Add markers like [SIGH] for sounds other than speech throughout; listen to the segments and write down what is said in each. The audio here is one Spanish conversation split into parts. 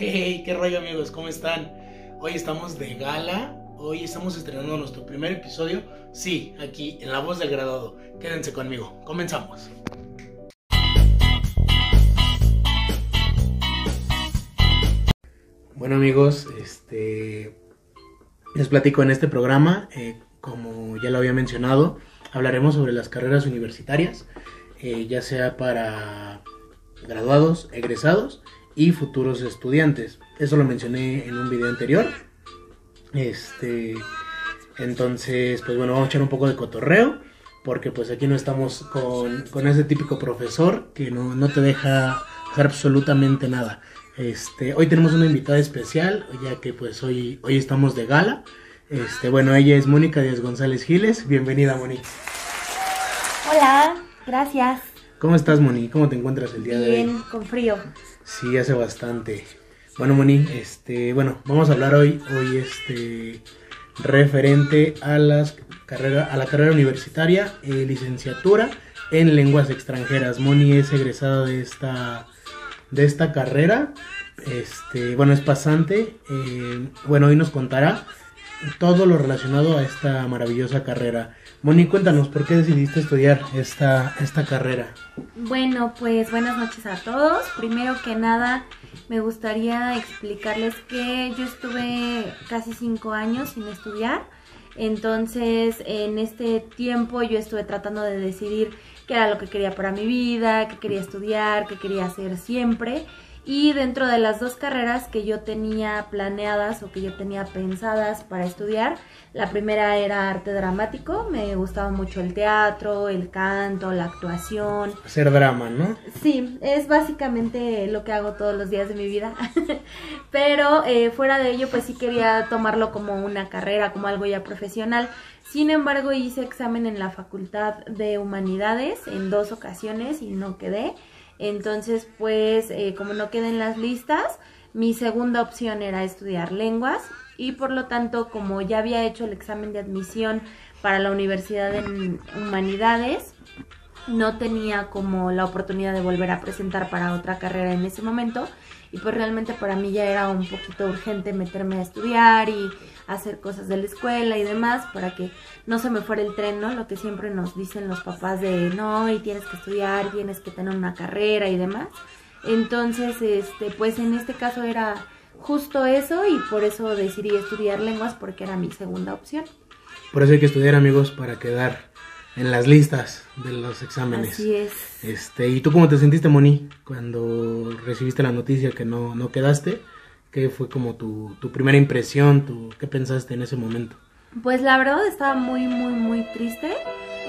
Hey, qué rollo amigos, ¿cómo están? Hoy estamos de gala, hoy estamos estrenando nuestro primer episodio, sí, aquí en La Voz del Graduado. Quédense conmigo, comenzamos. Bueno amigos, este les platico en este programa, eh, como ya lo había mencionado, hablaremos sobre las carreras universitarias, eh, ya sea para graduados, egresados y futuros estudiantes. Eso lo mencioné en un video anterior. Este, entonces, pues bueno, vamos a echar un poco de cotorreo, porque pues aquí no estamos con, con ese típico profesor que no, no te deja hacer absolutamente nada. Este, hoy tenemos una invitada especial, ya que pues hoy, hoy estamos de gala. Este, bueno, ella es Mónica Díaz González Giles. Bienvenida, Moni. Hola, gracias. ¿Cómo estás, Moni? ¿Cómo te encuentras el día de hoy? Bien, con frío. Sí, hace bastante. Bueno, Moni, este, bueno, vamos a hablar hoy, hoy, este, referente a las carrera, a la carrera universitaria, eh, licenciatura en lenguas extranjeras. Moni es egresada de esta, de esta carrera. Este, bueno, es pasante. eh, bueno, hoy nos contará todo lo relacionado a esta maravillosa carrera. Moni, cuéntanos, ¿por qué decidiste estudiar esta, esta carrera? Bueno, pues buenas noches a todos. Primero que nada, me gustaría explicarles que yo estuve casi cinco años sin estudiar. Entonces, en este tiempo yo estuve tratando de decidir qué era lo que quería para mi vida, qué quería estudiar, qué quería hacer siempre. Y dentro de las dos carreras que yo tenía planeadas o que yo tenía pensadas para estudiar, la primera era arte dramático, me gustaba mucho el teatro, el canto, la actuación. Hacer drama, ¿no? Sí, es básicamente lo que hago todos los días de mi vida. [LAUGHS] Pero eh, fuera de ello, pues sí quería tomarlo como una carrera, como algo ya profesional. Sin embargo, hice examen en la Facultad de Humanidades en dos ocasiones y no quedé. Entonces, pues, eh, como no quedé en las listas, mi segunda opción era estudiar lenguas y por lo tanto, como ya había hecho el examen de admisión para la Universidad de Humanidades, no tenía como la oportunidad de volver a presentar para otra carrera en ese momento. Y pues realmente para mí ya era un poquito urgente meterme a estudiar y hacer cosas de la escuela y demás para que no se me fuera el tren, ¿no? Lo que siempre nos dicen los papás de no, y tienes que estudiar, tienes que tener una carrera y demás. Entonces, este, pues en este caso era justo eso y por eso decidí estudiar lenguas porque era mi segunda opción. Por eso hay que estudiar, amigos, para quedar en las listas de los exámenes. Así es. Este, ¿y tú cómo te sentiste, Moni, cuando recibiste la noticia que no, no quedaste? ¿Qué fue como tu, tu primera impresión? ¿Qué pensaste en ese momento? Pues la verdad estaba muy, muy, muy triste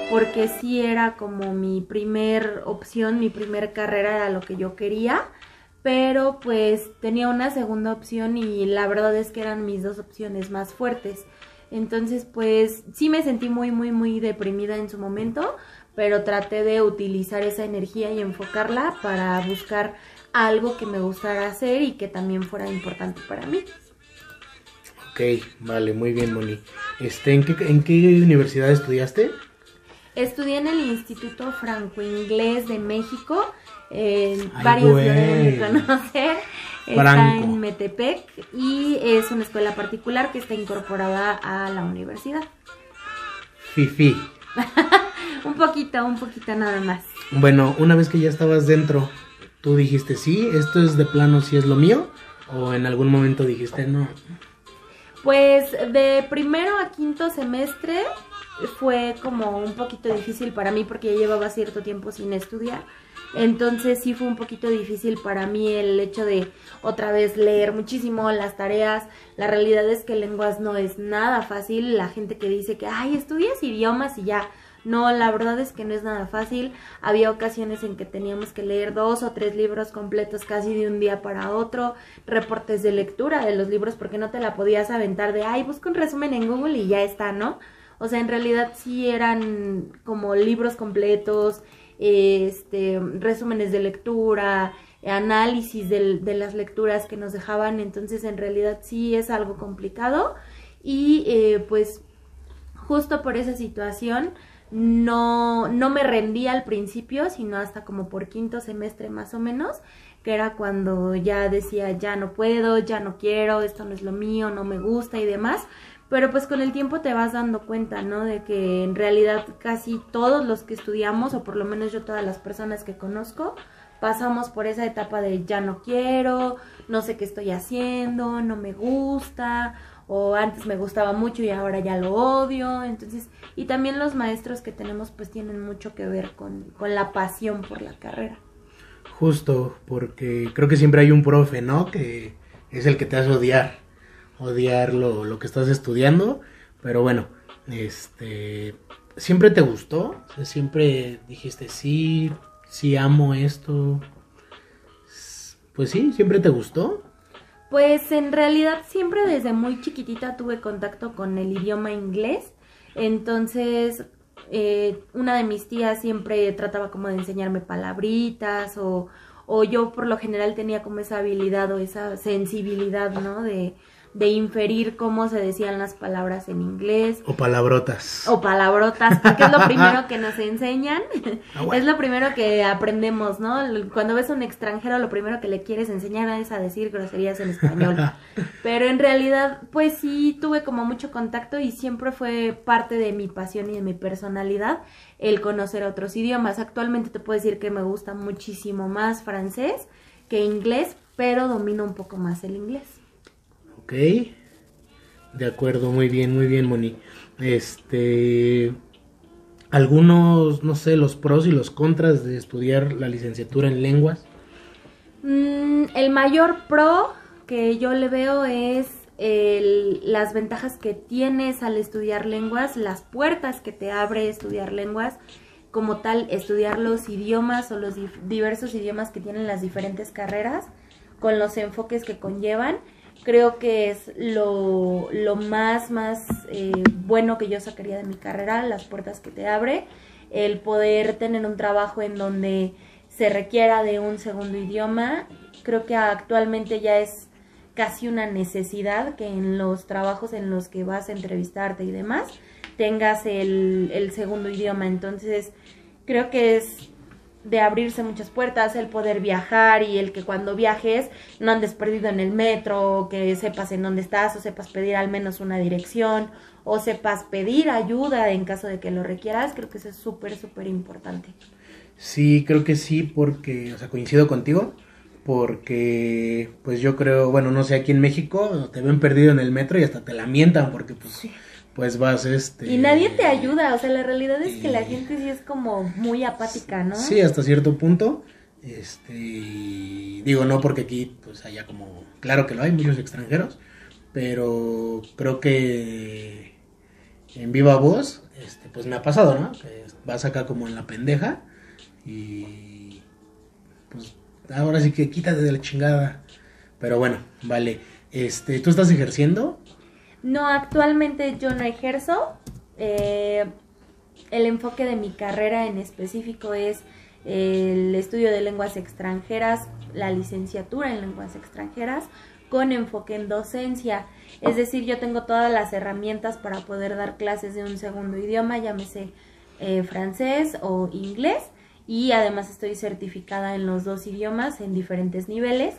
porque sí era como mi primer opción, mi primer carrera era lo que yo quería, pero pues tenía una segunda opción y la verdad es que eran mis dos opciones más fuertes. Entonces pues sí me sentí muy, muy, muy deprimida en su momento, pero traté de utilizar esa energía y enfocarla para buscar algo que me gustara hacer y que también fuera importante para mí. Ok, vale, muy bien, Moni. Este, ¿en qué, ¿En qué universidad estudiaste? Estudié en el Instituto Franco-Inglés de México. Eh, Ay, varios güey. deben de conocer. Está Franco. en Metepec y es una escuela particular que está incorporada a la universidad. Fifi. [LAUGHS] Un poquito, un poquito nada más. Bueno, una vez que ya estabas dentro, ¿tú dijiste sí, esto es de plano, sí es lo mío? ¿O en algún momento dijiste no? Pues de primero a quinto semestre fue como un poquito difícil para mí porque ya llevaba cierto tiempo sin estudiar. Entonces sí fue un poquito difícil para mí el hecho de otra vez leer muchísimo las tareas. La realidad es que lenguas no es nada fácil. La gente que dice que, ay, estudias idiomas y ya. No, la verdad es que no es nada fácil. Había ocasiones en que teníamos que leer dos o tres libros completos casi de un día para otro, reportes de lectura de los libros porque no te la podías aventar de, ay, busca un resumen en Google y ya está, ¿no? O sea, en realidad sí eran como libros completos, este, resúmenes de lectura, análisis de, las lecturas que nos dejaban, entonces en realidad sí es algo complicado y eh, pues justo por esa situación no, no me rendí al principio, sino hasta como por quinto semestre más o menos, que era cuando ya decía ya no puedo, ya no quiero, esto no es lo mío, no me gusta y demás. Pero pues con el tiempo te vas dando cuenta, ¿no? De que en realidad casi todos los que estudiamos, o por lo menos yo todas las personas que conozco, pasamos por esa etapa de ya no quiero, no sé qué estoy haciendo, no me gusta, o antes me gustaba mucho y ahora ya lo odio. Entonces, y también los maestros que tenemos pues tienen mucho que ver con, con la pasión por la carrera. Justo, porque creo que siempre hay un profe, ¿no? Que es el que te hace odiar, odiar lo, lo que estás estudiando, pero bueno, este, ¿siempre te gustó? O sea, siempre dijiste, sí, sí amo esto. Pues sí, ¿siempre te gustó? Pues en realidad siempre desde muy chiquitita tuve contacto con el idioma inglés, entonces eh, una de mis tías siempre trataba como de enseñarme palabritas o, o yo por lo general tenía como esa habilidad o esa sensibilidad, ¿no? De, de inferir cómo se decían las palabras en inglés. O palabrotas. O palabrotas, porque es lo [LAUGHS] primero que nos enseñan. Ah, es lo primero que aprendemos, ¿no? Cuando ves a un extranjero, lo primero que le quieres enseñar es a decir groserías en español. [LAUGHS] Pero en realidad, pues sí, tuve como mucho contacto y siempre fue parte de mi pasión y de mi personalidad el conocer otros idiomas. Actualmente te puedo decir que me gusta muchísimo más francés que inglés, pero domino un poco más el inglés. Ok. De acuerdo, muy bien, muy bien, Moni. Este. Algunos, no sé, los pros y los contras de estudiar la licenciatura en lenguas. Mm, el mayor pro que yo le veo es las ventajas que tienes al estudiar lenguas, las puertas que te abre estudiar lenguas, como tal, estudiar los idiomas o los diversos idiomas que tienen las diferentes carreras, con los enfoques que conllevan creo que es lo, lo más, más eh, bueno que yo sacaría de mi carrera, las puertas que te abre, el poder tener un trabajo en donde se requiera de un segundo idioma, creo que actualmente ya es casi una necesidad que en los trabajos en los que vas a entrevistarte y demás tengas el, el segundo idioma, entonces creo que es de abrirse muchas puertas, el poder viajar y el que cuando viajes no andes perdido en el metro, que sepas en dónde estás o sepas pedir al menos una dirección o sepas pedir ayuda en caso de que lo requieras, creo que eso es súper, súper importante. Sí, creo que sí, porque, o sea, coincido contigo, porque pues yo creo, bueno, no sé, aquí en México te ven perdido en el metro y hasta te lamentan porque pues pues vas este... Y nadie te ayuda, o sea, la realidad es que la gente sí es como muy apática, ¿no? Sí, hasta cierto punto. Este, digo, no porque aquí pues haya como, claro que lo hay, muchos extranjeros, pero creo que en viva voz, este, pues me ha pasado, ¿no? Que vas acá como en la pendeja y pues ahora sí que quítate de la chingada. Pero bueno, vale. Este, ¿tú estás ejerciendo? No, actualmente yo no ejerzo. Eh, el enfoque de mi carrera en específico es el estudio de lenguas extranjeras, la licenciatura en lenguas extranjeras con enfoque en docencia. Es decir, yo tengo todas las herramientas para poder dar clases de un segundo idioma, llámese eh, francés o inglés, y además estoy certificada en los dos idiomas en diferentes niveles.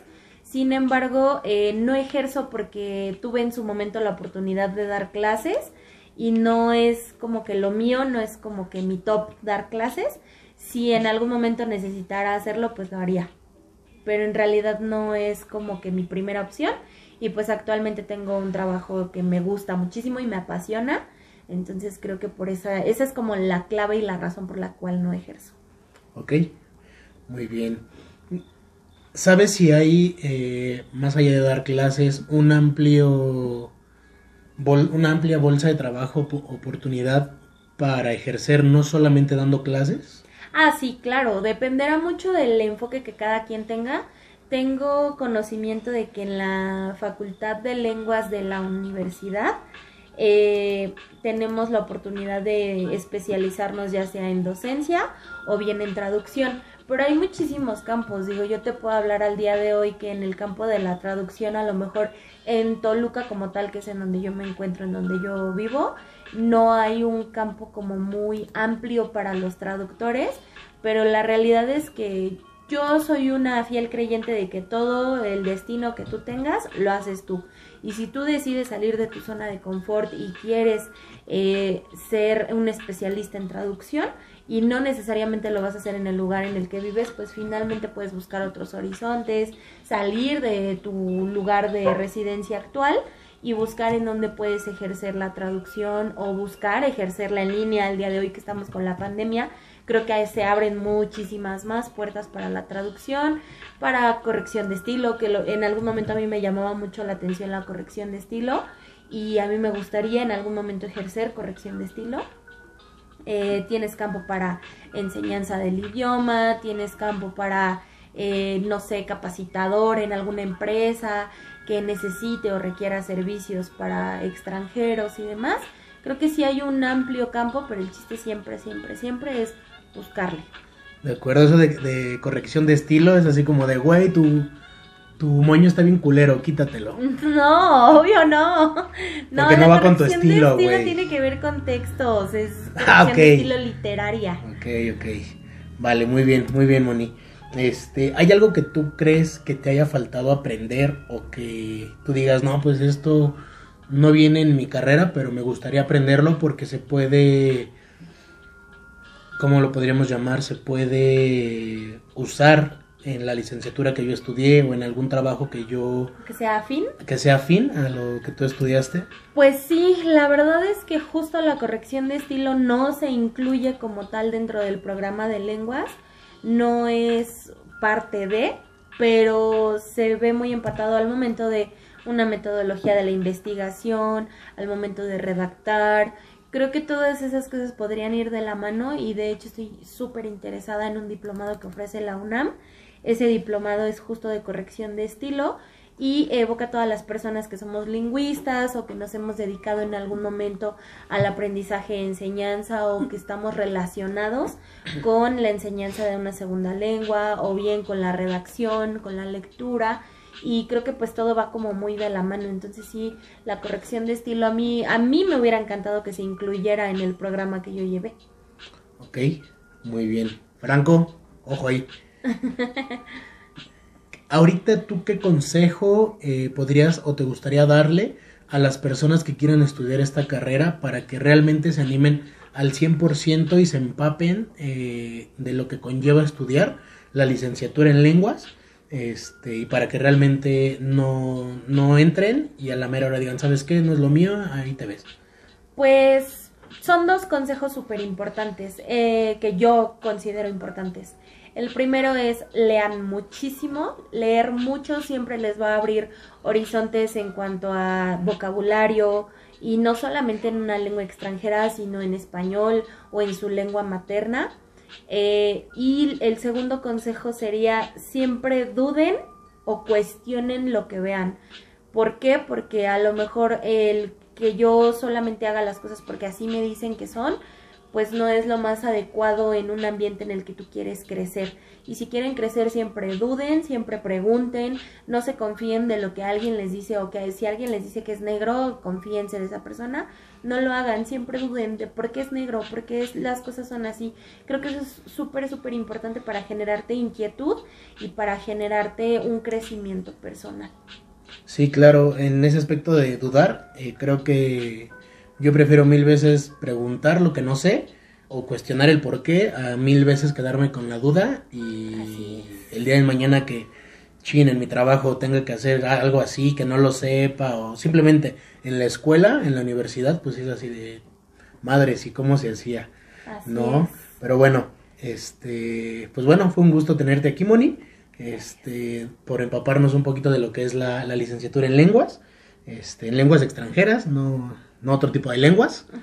Sin embargo, eh, no ejerzo porque tuve en su momento la oportunidad de dar clases y no es como que lo mío, no es como que mi top dar clases. Si en algún momento necesitara hacerlo, pues lo haría. Pero en realidad no es como que mi primera opción. Y pues actualmente tengo un trabajo que me gusta muchísimo y me apasiona. Entonces creo que por esa, esa es como la clave y la razón por la cual no ejerzo. Ok, muy bien. ¿Sabes si hay, eh, más allá de dar clases, un amplio, una amplia bolsa de trabajo, oportunidad para ejercer no solamente dando clases? Ah, sí, claro, dependerá mucho del enfoque que cada quien tenga. Tengo conocimiento de que en la Facultad de Lenguas de la universidad eh, tenemos la oportunidad de especializarnos ya sea en docencia o bien en traducción pero hay muchísimos campos, digo, yo te puedo hablar al día de hoy que en el campo de la traducción, a lo mejor en Toluca como tal, que es en donde yo me encuentro, en donde yo vivo, no hay un campo como muy amplio para los traductores, pero la realidad es que yo soy una fiel creyente de que todo el destino que tú tengas lo haces tú. Y si tú decides salir de tu zona de confort y quieres eh, ser un especialista en traducción y no necesariamente lo vas a hacer en el lugar en el que vives, pues finalmente puedes buscar otros horizontes, salir de tu lugar de residencia actual y buscar en dónde puedes ejercer la traducción o buscar ejercerla en línea al día de hoy que estamos con la pandemia. Creo que se abren muchísimas más puertas para la traducción, para corrección de estilo, que en algún momento a mí me llamaba mucho la atención la corrección de estilo y a mí me gustaría en algún momento ejercer corrección de estilo. Eh, tienes campo para enseñanza del idioma, tienes campo para, eh, no sé, capacitador en alguna empresa, que necesite o requiera servicios para extranjeros y demás. Creo que sí hay un amplio campo, pero el chiste siempre, siempre, siempre es buscarle. De acuerdo, eso de, corrección de estilo es así como de, güey, tu, tu moño está bien culero, quítatelo. [LAUGHS] No, obvio no. No, Porque no va con tu estilo, güey. tiene que ver con textos, es ah, corrección de estilo literaria. Ok, ok. Vale, muy bien, muy bien, Moni. Este, ¿hay algo que tú crees que te haya faltado aprender o que tú digas, no, pues esto no viene en mi carrera, pero me gustaría aprenderlo porque se puede, ¿cómo lo podríamos llamar? Se puede usar en la licenciatura que yo estudié o en algún trabajo que yo... Que sea afín. Que sea afín a lo que tú estudiaste. Pues sí, la verdad es que justo la corrección de estilo no se incluye como tal dentro del programa de lenguas no es parte de, pero se ve muy empatado al momento de una metodología de la investigación, al momento de redactar. Creo que todas esas cosas podrían ir de la mano y de hecho estoy súper interesada en un diplomado que ofrece la UNAM. Ese diplomado es justo de corrección de estilo y evoca a todas las personas que somos lingüistas o que nos hemos dedicado en algún momento al aprendizaje e enseñanza o que estamos relacionados con la enseñanza de una segunda lengua o bien con la redacción, con la lectura y creo que pues todo va como muy de la mano. Entonces sí la corrección de estilo a mí a mí me hubiera encantado que se incluyera en el programa que yo llevé. Ok muy bien. Franco ojo ahí. [LAUGHS] Ahorita tú qué consejo eh, podrías o te gustaría darle a las personas que quieran estudiar esta carrera para que realmente se animen al 100% y se empapen eh, de lo que conlleva estudiar la licenciatura en lenguas este, y para que realmente no, no entren y a la mera hora digan, ¿sabes qué? No es lo mío, ahí te ves. Pues son dos consejos súper importantes eh, que yo considero importantes. El primero es lean muchísimo, leer mucho siempre les va a abrir horizontes en cuanto a vocabulario y no solamente en una lengua extranjera, sino en español o en su lengua materna. Eh, y el segundo consejo sería siempre duden o cuestionen lo que vean. ¿Por qué? Porque a lo mejor el que yo solamente haga las cosas porque así me dicen que son, pues no es lo más adecuado en un ambiente en el que tú quieres crecer. Y si quieren crecer, siempre duden, siempre pregunten, no se confíen de lo que alguien les dice o que si alguien les dice que es negro, confíense de esa persona, no lo hagan, siempre duden de por qué es negro, por qué las cosas son así. Creo que eso es súper, súper importante para generarte inquietud y para generarte un crecimiento personal. Sí, claro, en ese aspecto de dudar, eh, creo que yo prefiero mil veces preguntar lo que no sé o cuestionar el por qué a mil veces quedarme con la duda y el día de mañana que chin en mi trabajo tenga que hacer algo así que no lo sepa o simplemente en la escuela, en la universidad, pues es así de madres y cómo se hacía, ¿no? Pero bueno, este, pues bueno, fue un gusto tenerte aquí, Moni, este, por empaparnos un poquito de lo que es la, la licenciatura en lenguas, este, en lenguas extranjeras, no no otro tipo de lenguas. [LAUGHS]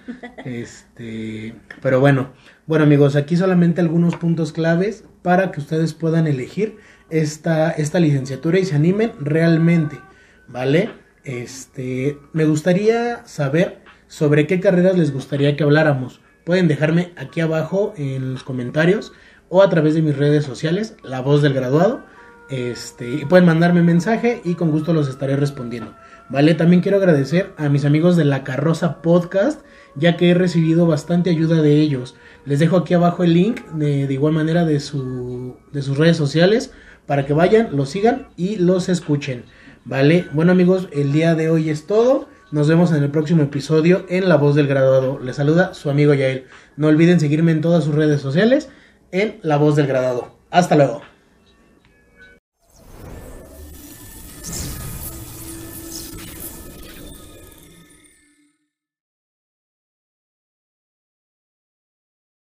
Este, pero bueno, bueno amigos, aquí solamente algunos puntos claves para que ustedes puedan elegir esta, esta licenciatura y se animen realmente, ¿vale? Este, me gustaría saber sobre qué carreras les gustaría que habláramos. Pueden dejarme aquí abajo en los comentarios o a través de mis redes sociales, La Voz del Graduado. Este, y pueden mandarme mensaje y con gusto los estaré respondiendo. ¿Vale? También quiero agradecer a mis amigos de La Carroza Podcast, ya que he recibido bastante ayuda de ellos. Les dejo aquí abajo el link de, igual manera de, su, de sus redes sociales para que vayan, los sigan y los escuchen. ¿Vale? Bueno amigos, el día de hoy es todo. Nos vemos en el próximo episodio en La Voz del Graduado. Les saluda su amigo Yael. No olviden seguirme en todas sus redes sociales en La Voz del Graduado. Hasta luego.